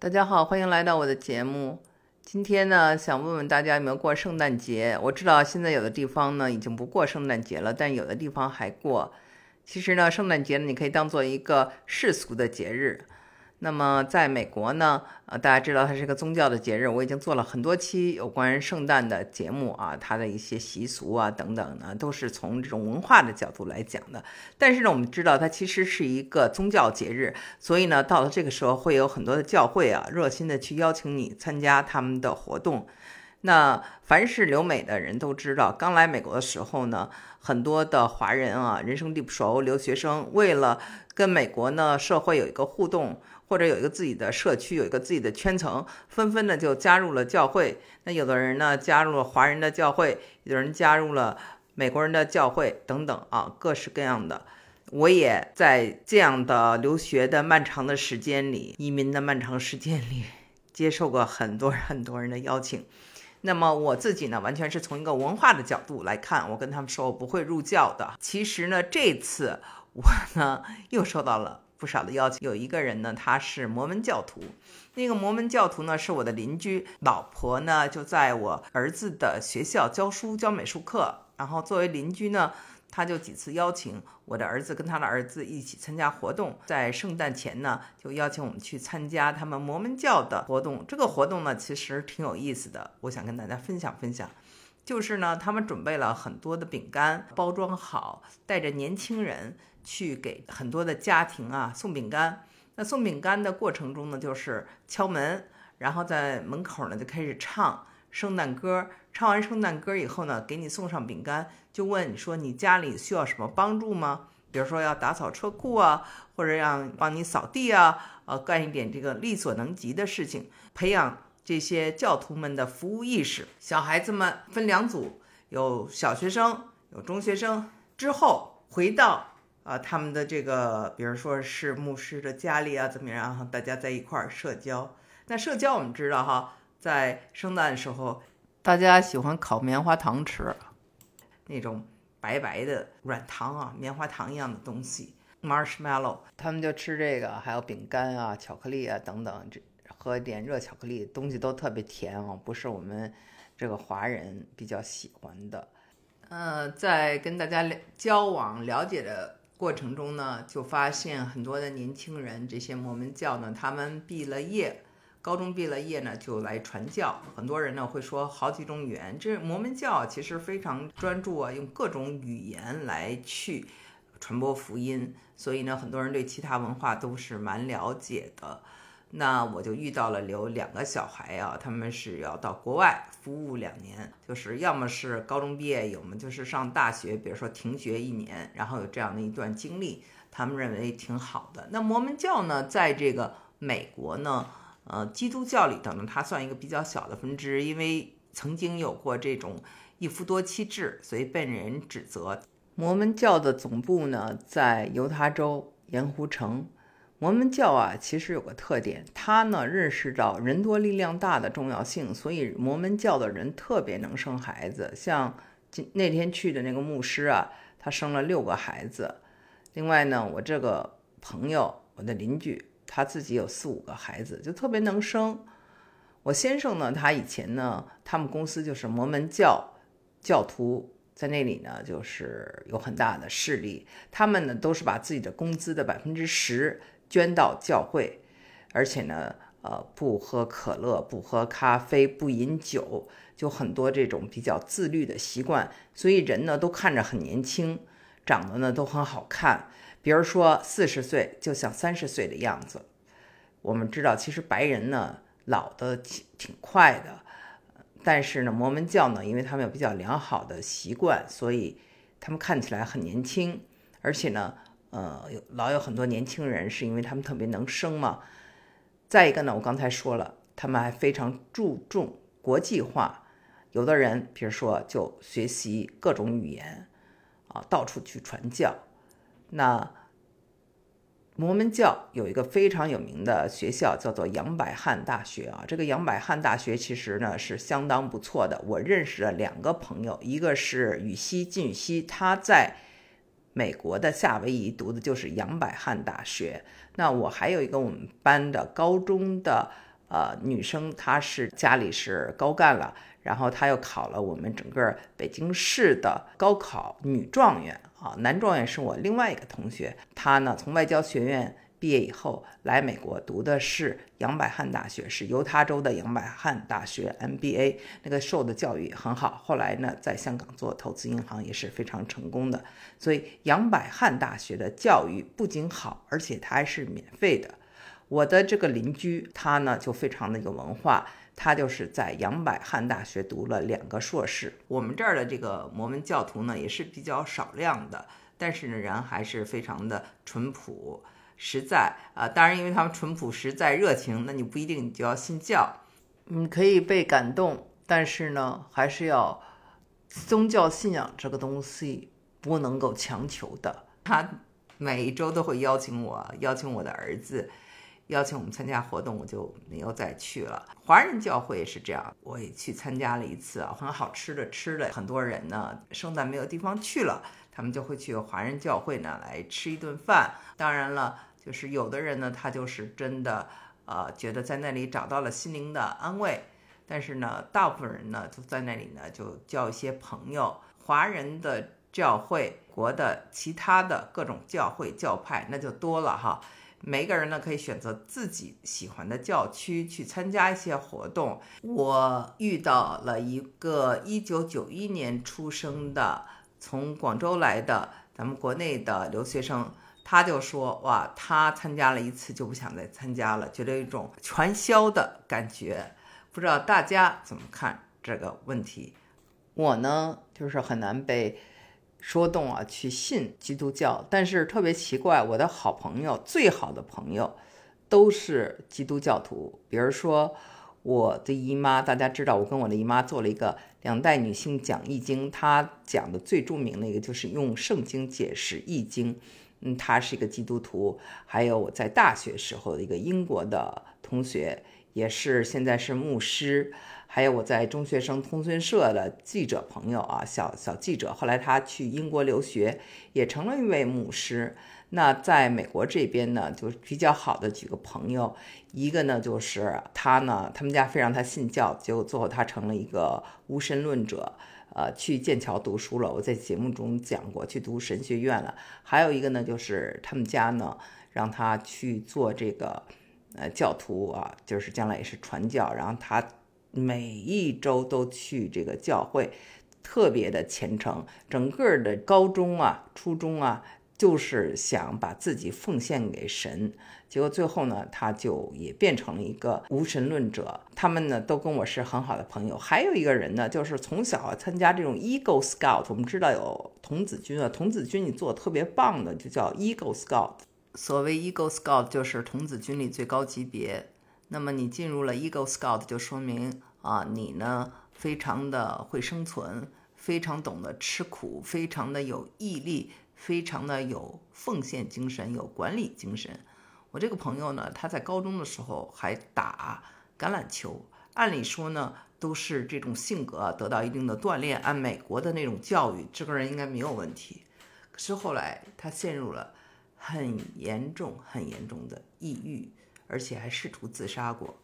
大家好，欢迎来到我的节目。今天呢，想问问大家有没有过圣诞节？我知道现在有的地方呢已经不过圣诞节了，但有的地方还过。其实呢，圣诞节呢，你可以当做一个世俗的节日。那么，在美国呢，呃，大家知道它是一个宗教的节日，我已经做了很多期有关圣诞的节目啊，它的一些习俗啊等等呢，都是从这种文化的角度来讲的。但是呢，我们知道它其实是一个宗教节日，所以呢，到了这个时候会有很多的教会啊，热心的去邀请你参加他们的活动。那凡是留美的人都知道，刚来美国的时候呢，很多的华人啊，人生地不熟，留学生为了跟美国呢社会有一个互动。或者有一个自己的社区，有一个自己的圈层，纷纷的就加入了教会。那有的人呢加入了华人的教会，有人加入了美国人的教会，等等啊，各式各样的。我也在这样的留学的漫长的时间里，移民的漫长时间里，接受过很多很多人的邀请。那么我自己呢，完全是从一个文化的角度来看，我跟他们说我不会入教的。其实呢，这次我呢又受到了。不少的邀请，有一个人呢，他是摩门教徒。那个摩门教徒呢，是我的邻居，老婆呢就在我儿子的学校教书教美术课。然后作为邻居呢，他就几次邀请我的儿子跟他的儿子一起参加活动。在圣诞前呢，就邀请我们去参加他们摩门教的活动。这个活动呢，其实挺有意思的，我想跟大家分享分享。就是呢，他们准备了很多的饼干，包装好，带着年轻人。去给很多的家庭啊送饼干。那送饼干的过程中呢，就是敲门，然后在门口呢就开始唱圣诞歌。唱完圣诞歌以后呢，给你送上饼干，就问你说你家里需要什么帮助吗？比如说要打扫车库啊，或者让帮你扫地啊，呃，干一点这个力所能及的事情，培养这些教徒们的服务意识。小孩子们分两组，有小学生，有中学生。之后回到。啊，他们的这个，比如说是牧师的家里啊，怎么样？大家在一块儿社交。那社交我们知道哈，在圣诞的时候，大家喜欢烤棉花糖吃，那种白白的软糖啊，棉花糖一样的东西，marshmallow，他们就吃这个，还有饼干啊、巧克力啊等等，这喝一点热巧克力，东西都特别甜哦，不是我们这个华人比较喜欢的。嗯，在跟大家交往了解的。过程中呢，就发现很多的年轻人，这些摩门教呢，他们毕了业，高中毕了业呢，就来传教。很多人呢会说好几种语言，这摩门教其实非常专注啊，用各种语言来去传播福音，所以呢，很多人对其他文化都是蛮了解的。那我就遇到了有两个小孩啊，他们是要到国外服务两年，就是要么是高中毕业，要么就是上大学，比如说停学一年，然后有这样的一段经历，他们认为挺好的。那摩门教呢，在这个美国呢，呃，基督教里头呢，它算一个比较小的分支，因为曾经有过这种一夫多妻制，所以被人指责。摩门教的总部呢，在犹他州盐湖城。摩门教啊，其实有个特点，他呢认识到人多力量大的重要性，所以摩门教的人特别能生孩子。像今那天去的那个牧师啊，他生了六个孩子。另外呢，我这个朋友，我的邻居，他自己有四五个孩子，就特别能生。我先生呢，他以前呢，他们公司就是摩门教教徒，在那里呢，就是有很大的势力。他们呢，都是把自己的工资的百分之十。捐到教会，而且呢，呃，不喝可乐，不喝咖啡，不饮酒，就很多这种比较自律的习惯。所以人呢都看着很年轻，长得呢都很好看。比如说四十岁就像三十岁的样子。我们知道，其实白人呢老的挺挺快的，但是呢，摩门教呢，因为他们有比较良好的习惯，所以他们看起来很年轻，而且呢。呃，有老有很多年轻人，是因为他们特别能生嘛。再一个呢，我刚才说了，他们还非常注重国际化。有的人，比如说就学习各种语言，啊，到处去传教。那摩门教有一个非常有名的学校，叫做杨百翰大学啊。这个杨百翰大学其实呢是相当不错的。我认识了两个朋友，一个是羽西靳羽西，他在。美国的夏威夷读的就是杨百翰大学。那我还有一个我们班的高中的呃女生，她是家里是高干了，然后她又考了我们整个北京市的高考女状元啊，男状元是我另外一个同学，他呢从外交学院。毕业以后来美国读的是杨百翰大学，是犹他州的杨百翰大学 MBA，那个受的教育很好。后来呢，在香港做投资银行也是非常成功的。所以杨百翰大学的教育不仅好，而且它还是免费的。我的这个邻居他呢就非常的有文化，他就是在杨百翰大学读了两个硕士。我们这儿的这个摩门教徒呢也是比较少量的，但是呢人还是非常的淳朴。实在啊，当然，因为他们淳朴、实在、热情，那你不一定你就要信教，你可以被感动，但是呢，还是要宗教信仰这个东西不能够强求的。他每一周都会邀请我，邀请我的儿子，邀请我们参加活动，我就没有再去了。华人教会也是这样，我也去参加了一次啊，很好吃的吃的，很多人呢，圣诞没有地方去了，他们就会去华人教会呢来吃一顿饭。当然了。就是有的人呢，他就是真的，呃，觉得在那里找到了心灵的安慰。但是呢，大部分人呢，就在那里呢，就交一些朋友。华人的教会、国的其他的各种教会教派，那就多了哈。每个人呢，可以选择自己喜欢的教区去参加一些活动。我遇到了一个一九九一年出生的，从广州来的咱们国内的留学生。他就说：“哇，他参加了一次就不想再参加了，觉得有一种传销的感觉。不知道大家怎么看这个问题？我呢，就是很难被说动啊，去信基督教。但是特别奇怪，我的好朋友，最好的朋友，都是基督教徒。比如说我的姨妈，大家知道，我跟我的姨妈做了一个两代女性讲易经，她讲的最著名的一个就是用圣经解释易经。”嗯，她是一个基督徒，还有我在大学时候的一个英国的同学，也是现在是牧师，还有我在中学生通讯社的记者朋友啊，小小记者，后来他去英国留学，也成了一位牧师。那在美国这边呢，就比较好的几个朋友，一个呢就是他呢，他们家非让他信教，结果最后他成了一个无神论者。呃，去剑桥读书了。我在节目中讲过，去读神学院了。还有一个呢，就是他们家呢，让他去做这个呃教徒啊，就是将来也是传教。然后他每一周都去这个教会，特别的虔诚。整个的高中啊、初中啊。就是想把自己奉献给神，结果最后呢，他就也变成了一个无神论者。他们呢都跟我是很好的朋友。还有一个人呢，就是从小参加这种 Eagle Scout，我们知道有童子军啊，童子军你做的特别棒的就叫 Eagle Scout。所谓 Eagle Scout 就是童子军里最高级别。那么你进入了 Eagle Scout，就说明啊，你呢非常的会生存，非常懂得吃苦，非常的有毅力。非常的有奉献精神，有管理精神。我这个朋友呢，他在高中的时候还打橄榄球，按理说呢，都是这种性格得到一定的锻炼，按美国的那种教育，这个人应该没有问题。可是后来他陷入了很严重、很严重的抑郁，而且还试图自杀过。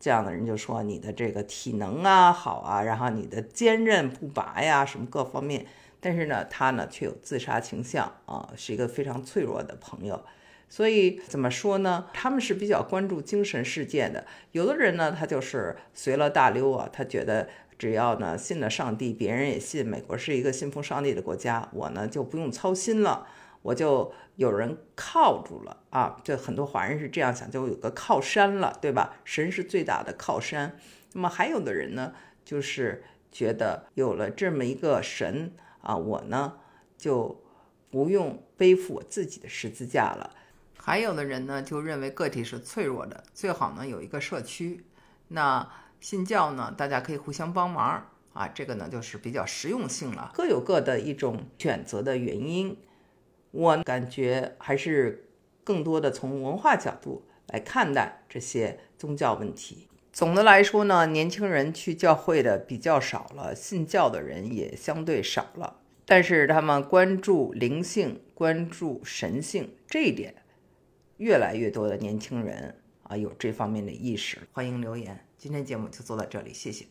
这样的人就说你的这个体能啊好啊，然后你的坚韧不拔呀，什么各方面。但是呢，他呢却有自杀倾向啊，是一个非常脆弱的朋友。所以怎么说呢？他们是比较关注精神世界的。有的人呢，他就是随了大溜啊，他觉得只要呢信了上帝，别人也信。美国是一个信奉上帝的国家，我呢就不用操心了，我就有人靠住了啊。这很多华人是这样想，就有个靠山了，对吧？神是最大的靠山。那么还有的人呢，就是觉得有了这么一个神。啊，我呢就不用背负我自己的十字架了。还有的人呢就认为个体是脆弱的，最好呢有一个社区。那信教呢，大家可以互相帮忙啊，这个呢就是比较实用性了。各有各的一种选择的原因，我感觉还是更多的从文化角度来看待这些宗教问题。总的来说呢，年轻人去教会的比较少了，信教的人也相对少了。但是他们关注灵性、关注神性这一点，越来越多的年轻人啊有这方面的意识。欢迎留言。今天节目就做到这里，谢谢。